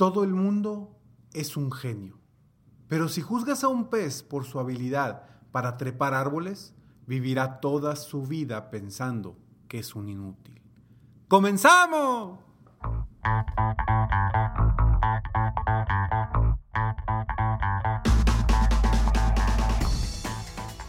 Todo el mundo es un genio. Pero si juzgas a un pez por su habilidad para trepar árboles, vivirá toda su vida pensando que es un inútil. ¡Comenzamos!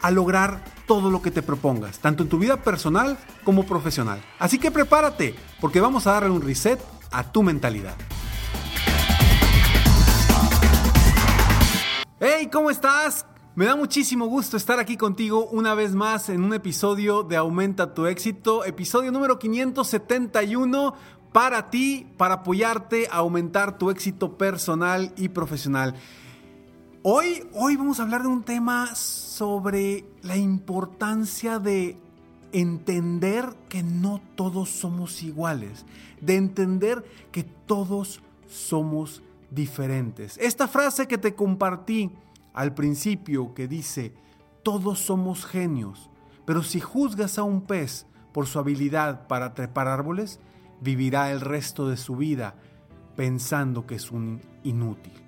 a lograr todo lo que te propongas, tanto en tu vida personal como profesional. Así que prepárate, porque vamos a darle un reset a tu mentalidad. Hey, ¿cómo estás? Me da muchísimo gusto estar aquí contigo una vez más en un episodio de Aumenta tu éxito, episodio número 571 para ti, para apoyarte a aumentar tu éxito personal y profesional. Hoy, hoy vamos a hablar de un tema sobre la importancia de entender que no todos somos iguales, de entender que todos somos diferentes. Esta frase que te compartí al principio que dice, todos somos genios, pero si juzgas a un pez por su habilidad para trepar árboles, vivirá el resto de su vida pensando que es un inútil.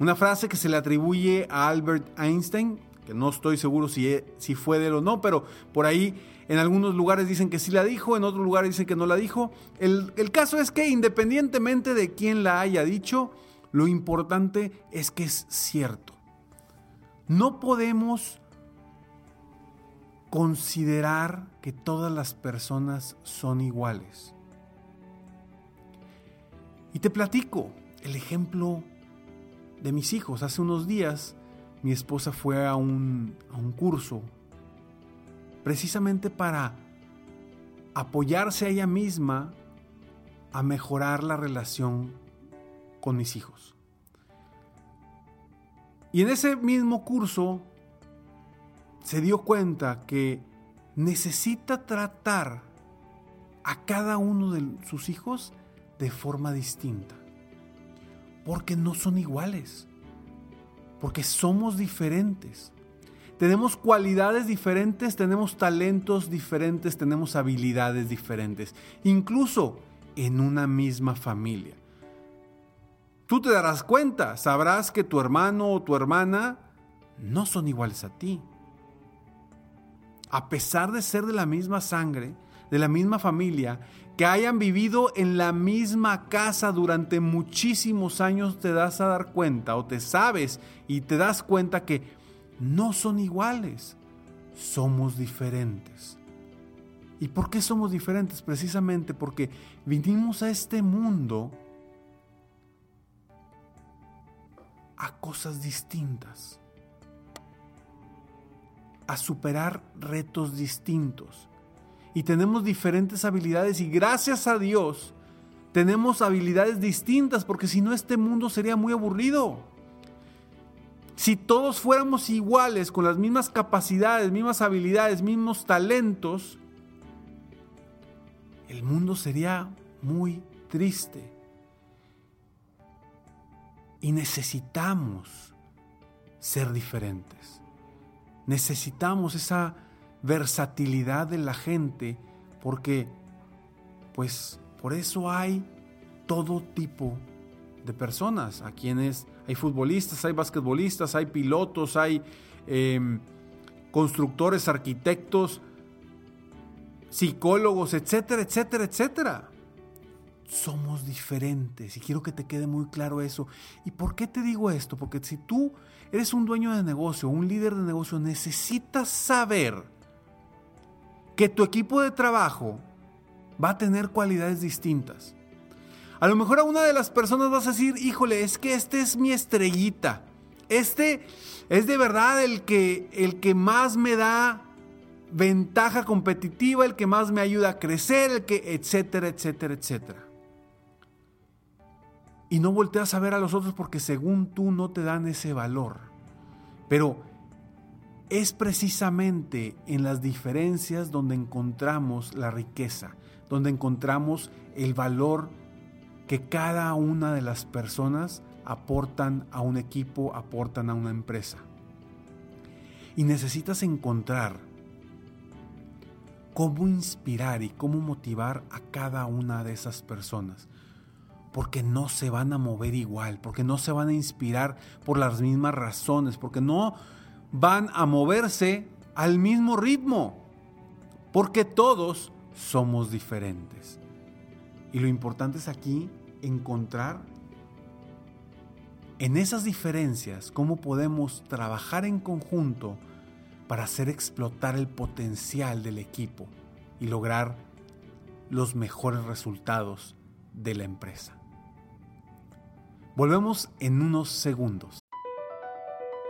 Una frase que se le atribuye a Albert Einstein, que no estoy seguro si, e, si fue de él o no, pero por ahí en algunos lugares dicen que sí la dijo, en otros lugares dicen que no la dijo. El, el caso es que independientemente de quién la haya dicho, lo importante es que es cierto. No podemos considerar que todas las personas son iguales. Y te platico el ejemplo de mis hijos. Hace unos días mi esposa fue a un, a un curso precisamente para apoyarse a ella misma a mejorar la relación con mis hijos. Y en ese mismo curso se dio cuenta que necesita tratar a cada uno de sus hijos de forma distinta. Porque no son iguales. Porque somos diferentes. Tenemos cualidades diferentes, tenemos talentos diferentes, tenemos habilidades diferentes. Incluso en una misma familia. Tú te darás cuenta, sabrás que tu hermano o tu hermana no son iguales a ti. A pesar de ser de la misma sangre, de la misma familia, que hayan vivido en la misma casa durante muchísimos años, te das a dar cuenta o te sabes y te das cuenta que no son iguales, somos diferentes. ¿Y por qué somos diferentes? Precisamente porque vinimos a este mundo a cosas distintas, a superar retos distintos. Y tenemos diferentes habilidades y gracias a Dios tenemos habilidades distintas porque si no este mundo sería muy aburrido. Si todos fuéramos iguales, con las mismas capacidades, mismas habilidades, mismos talentos, el mundo sería muy triste. Y necesitamos ser diferentes. Necesitamos esa versatilidad de la gente porque pues por eso hay todo tipo de personas. A quienes hay futbolistas, hay basquetbolistas, hay pilotos, hay em, constructores, arquitectos, psicólogos, etcétera, etcétera, etcétera. Somos diferentes y quiero que te quede muy claro eso. ¿Y por qué te digo esto? Porque si tú eres un dueño de negocio, un líder de negocio, necesitas saber que tu equipo de trabajo va a tener cualidades distintas. A lo mejor a una de las personas vas a decir, híjole, es que este es mi estrellita. Este es de verdad el que, el que más me da ventaja competitiva, el que más me ayuda a crecer, el que, etcétera, etcétera, etcétera. Y no volteas a ver a los otros porque según tú no te dan ese valor. Pero es precisamente en las diferencias donde encontramos la riqueza, donde encontramos el valor que cada una de las personas aportan a un equipo, aportan a una empresa. Y necesitas encontrar cómo inspirar y cómo motivar a cada una de esas personas. Porque no se van a mover igual, porque no se van a inspirar por las mismas razones, porque no van a moverse al mismo ritmo, porque todos somos diferentes. Y lo importante es aquí encontrar en esas diferencias cómo podemos trabajar en conjunto para hacer explotar el potencial del equipo y lograr los mejores resultados de la empresa. Volvemos en unos segundos.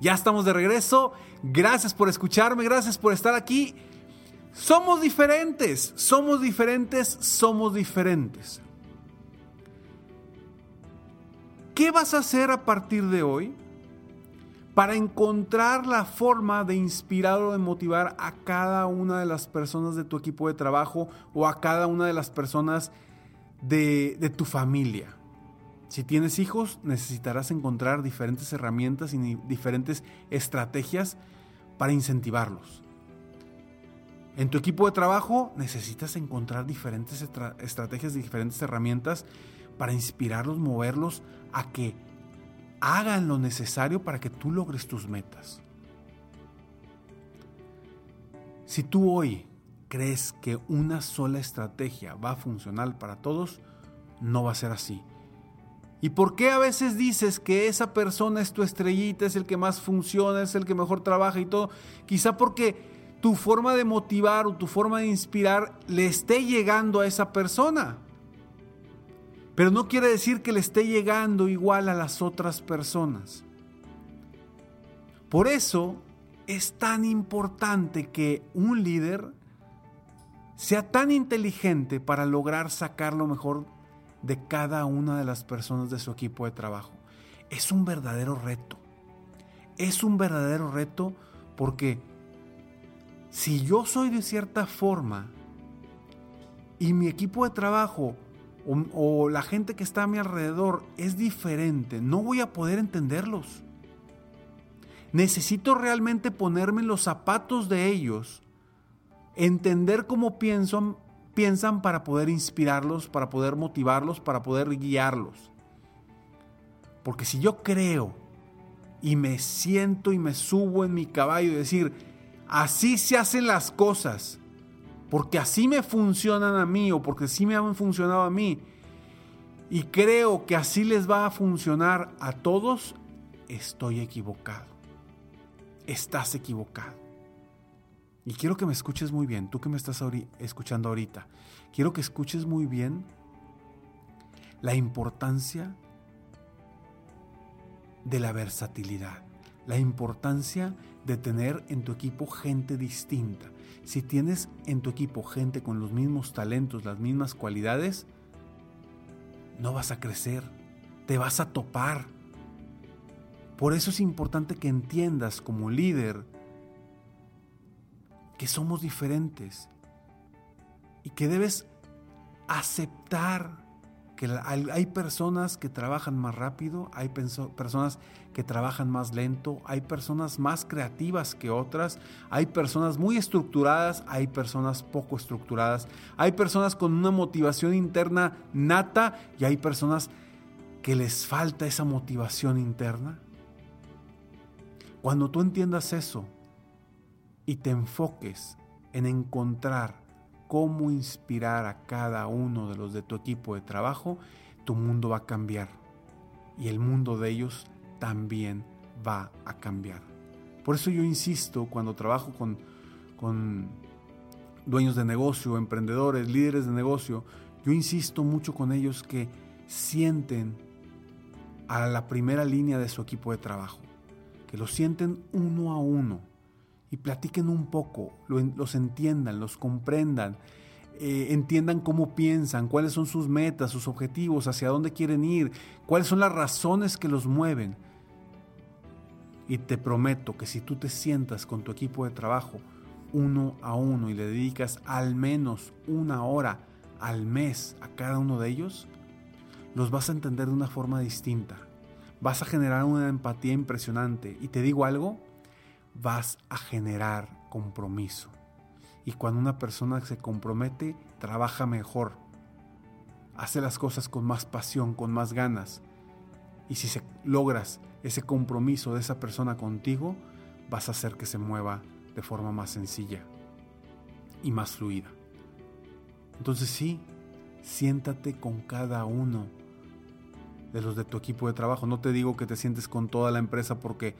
Ya estamos de regreso. Gracias por escucharme, gracias por estar aquí. Somos diferentes, somos diferentes, somos diferentes. ¿Qué vas a hacer a partir de hoy para encontrar la forma de inspirar o de motivar a cada una de las personas de tu equipo de trabajo o a cada una de las personas de, de tu familia? Si tienes hijos, necesitarás encontrar diferentes herramientas y diferentes estrategias para incentivarlos. En tu equipo de trabajo necesitas encontrar diferentes estrategias y diferentes herramientas para inspirarlos, moverlos a que hagan lo necesario para que tú logres tus metas. Si tú hoy crees que una sola estrategia va a funcionar para todos, no va a ser así. ¿Y por qué a veces dices que esa persona es tu estrellita, es el que más funciona, es el que mejor trabaja y todo? Quizá porque tu forma de motivar o tu forma de inspirar le esté llegando a esa persona. Pero no quiere decir que le esté llegando igual a las otras personas. Por eso es tan importante que un líder sea tan inteligente para lograr sacar lo mejor de cada una de las personas de su equipo de trabajo. Es un verdadero reto. Es un verdadero reto porque si yo soy de cierta forma y mi equipo de trabajo o, la gente que está a mi alrededor es diferente, no voy a poder entenderlos. Necesito realmente ponerme en los zapatos de ellos, entender cómo piensan, piensan para poder inspirarlos, para poder motivarlos, para poder guiarlos. Porque si yo creo y me siento y me subo en mi caballo y decir, así se hacen las cosas, porque así me funcionan a mí o porque así me han funcionado a mí, y creo que así les va a funcionar a todos, estoy equivocado. Estás equivocado. Y quiero que me escuches muy bien, tú que me estás escuchando ahorita, quiero que escuches muy bien la importancia de la versatilidad, la importancia de tener en tu equipo gente distinta. Si tienes en tu equipo gente con los mismos talentos, las mismas cualidades, no vas a crecer, te vas a topar. Por eso es importante que entiendas como líder que somos diferentes y que debes aceptar que hay personas que trabajan más rápido, hay personas que trabajan más lento, hay personas más creativas que otras, hay personas muy estructuradas, hay personas poco estructuradas, hay personas con una motivación interna nata y hay personas que les falta esa motivación interna. Cuando tú entiendas eso y te enfoques en encontrar cómo inspirar a cada uno de los de tu equipo de trabajo, tu mundo va a cambiar y el mundo de ellos también va a cambiar. Por eso yo insisto cuando trabajo con, con dueños de negocio, emprendedores, líderes de negocio, yo insisto mucho con ellos que sienten a la primera línea de su equipo de trabajo, que lo sienten uno a uno y platiquen un poco, los entiendan, los comprendan, eh, entiendan cómo piensan, cuáles son sus metas, sus objetivos, hacia dónde quieren ir, cuáles son las razones que los mueven. Y te prometo que si tú te sientas con tu equipo de trabajo uno a uno y le dedicas al menos una hora al mes a cada uno de ellos, los vas a entender de una forma distinta. Vas a generar una empatía impresionante. Y te digo algo, vas a generar compromiso. Y cuando una persona se compromete, trabaja mejor. Hace las cosas con más pasión, con más ganas. Y si se logras ese compromiso de esa persona contigo, vas a hacer que se mueva de forma más sencilla y más fluida. Entonces sí, siéntate con cada uno de los de tu equipo de trabajo. No te digo que te sientes con toda la empresa porque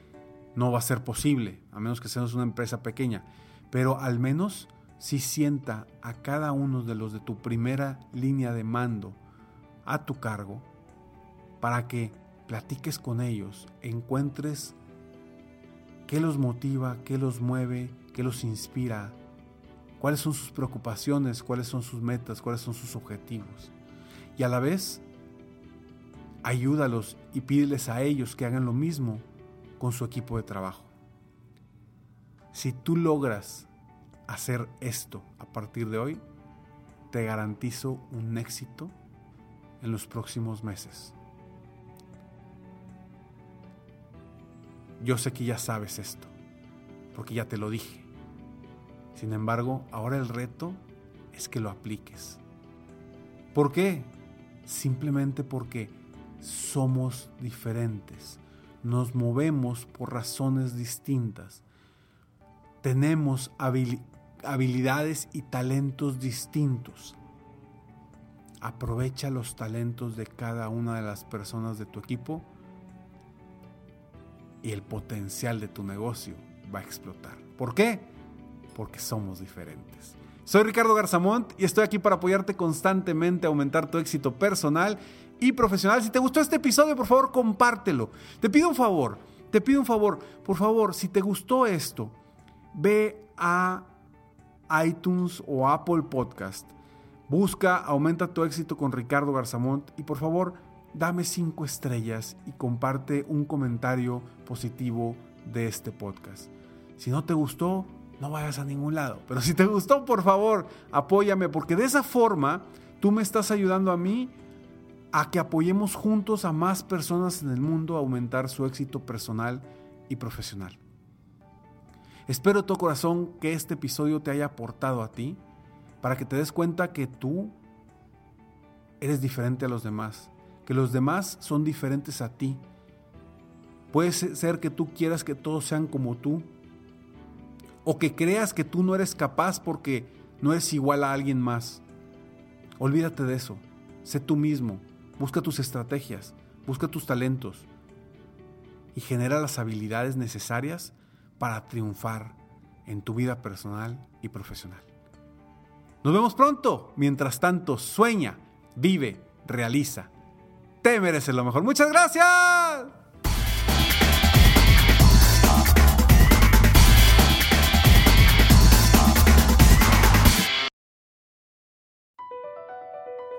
no va a ser posible, a menos que seas una empresa pequeña. Pero al menos si sienta a cada uno de los de tu primera línea de mando a tu cargo para que platiques con ellos, encuentres qué los motiva, qué los mueve, qué los inspira, cuáles son sus preocupaciones, cuáles son sus metas, cuáles son sus objetivos. Y a la vez, ayúdalos y pídeles a ellos que hagan lo mismo con su equipo de trabajo. Si tú logras hacer esto a partir de hoy, te garantizo un éxito en los próximos meses. Yo sé que ya sabes esto, porque ya te lo dije. Sin embargo, ahora el reto es que lo apliques. ¿Por qué? Simplemente porque somos diferentes nos movemos por razones distintas. Tenemos habilidades y talentos distintos. Aprovecha los talentos de cada una de las personas de tu equipo y el potencial de tu negocio va a explotar. ¿Por qué? Porque somos diferentes. Soy Ricardo Garzamont y estoy aquí para apoyarte constantemente a aumentar tu éxito personal y profesional. Si te gustó este episodio, por favor, compártelo. Te pido un favor, te pido un favor, por favor, si te gustó esto, ve a iTunes o Apple Podcast. Busca Aumenta tu éxito con Ricardo Garzamont y por favor, dame cinco estrellas y comparte un comentario positivo de este podcast. Si no te gustó, no vayas a ningún lado. Pero si te gustó, por favor, apóyame, porque de esa forma tú me estás ayudando a mí a que apoyemos juntos a más personas en el mundo a aumentar su éxito personal y profesional. Espero todo corazón que este episodio te haya aportado a ti para que te des cuenta que tú eres diferente a los demás, que los demás son diferentes a ti. Puede ser que tú quieras que todos sean como tú, o que creas que tú no eres capaz porque no eres igual a alguien más. Olvídate de eso. Sé tú mismo. Busca tus estrategias. Busca tus talentos. Y genera las habilidades necesarias para triunfar en tu vida personal y profesional. Nos vemos pronto. Mientras tanto, sueña, vive, realiza. Te mereces lo mejor. Muchas gracias.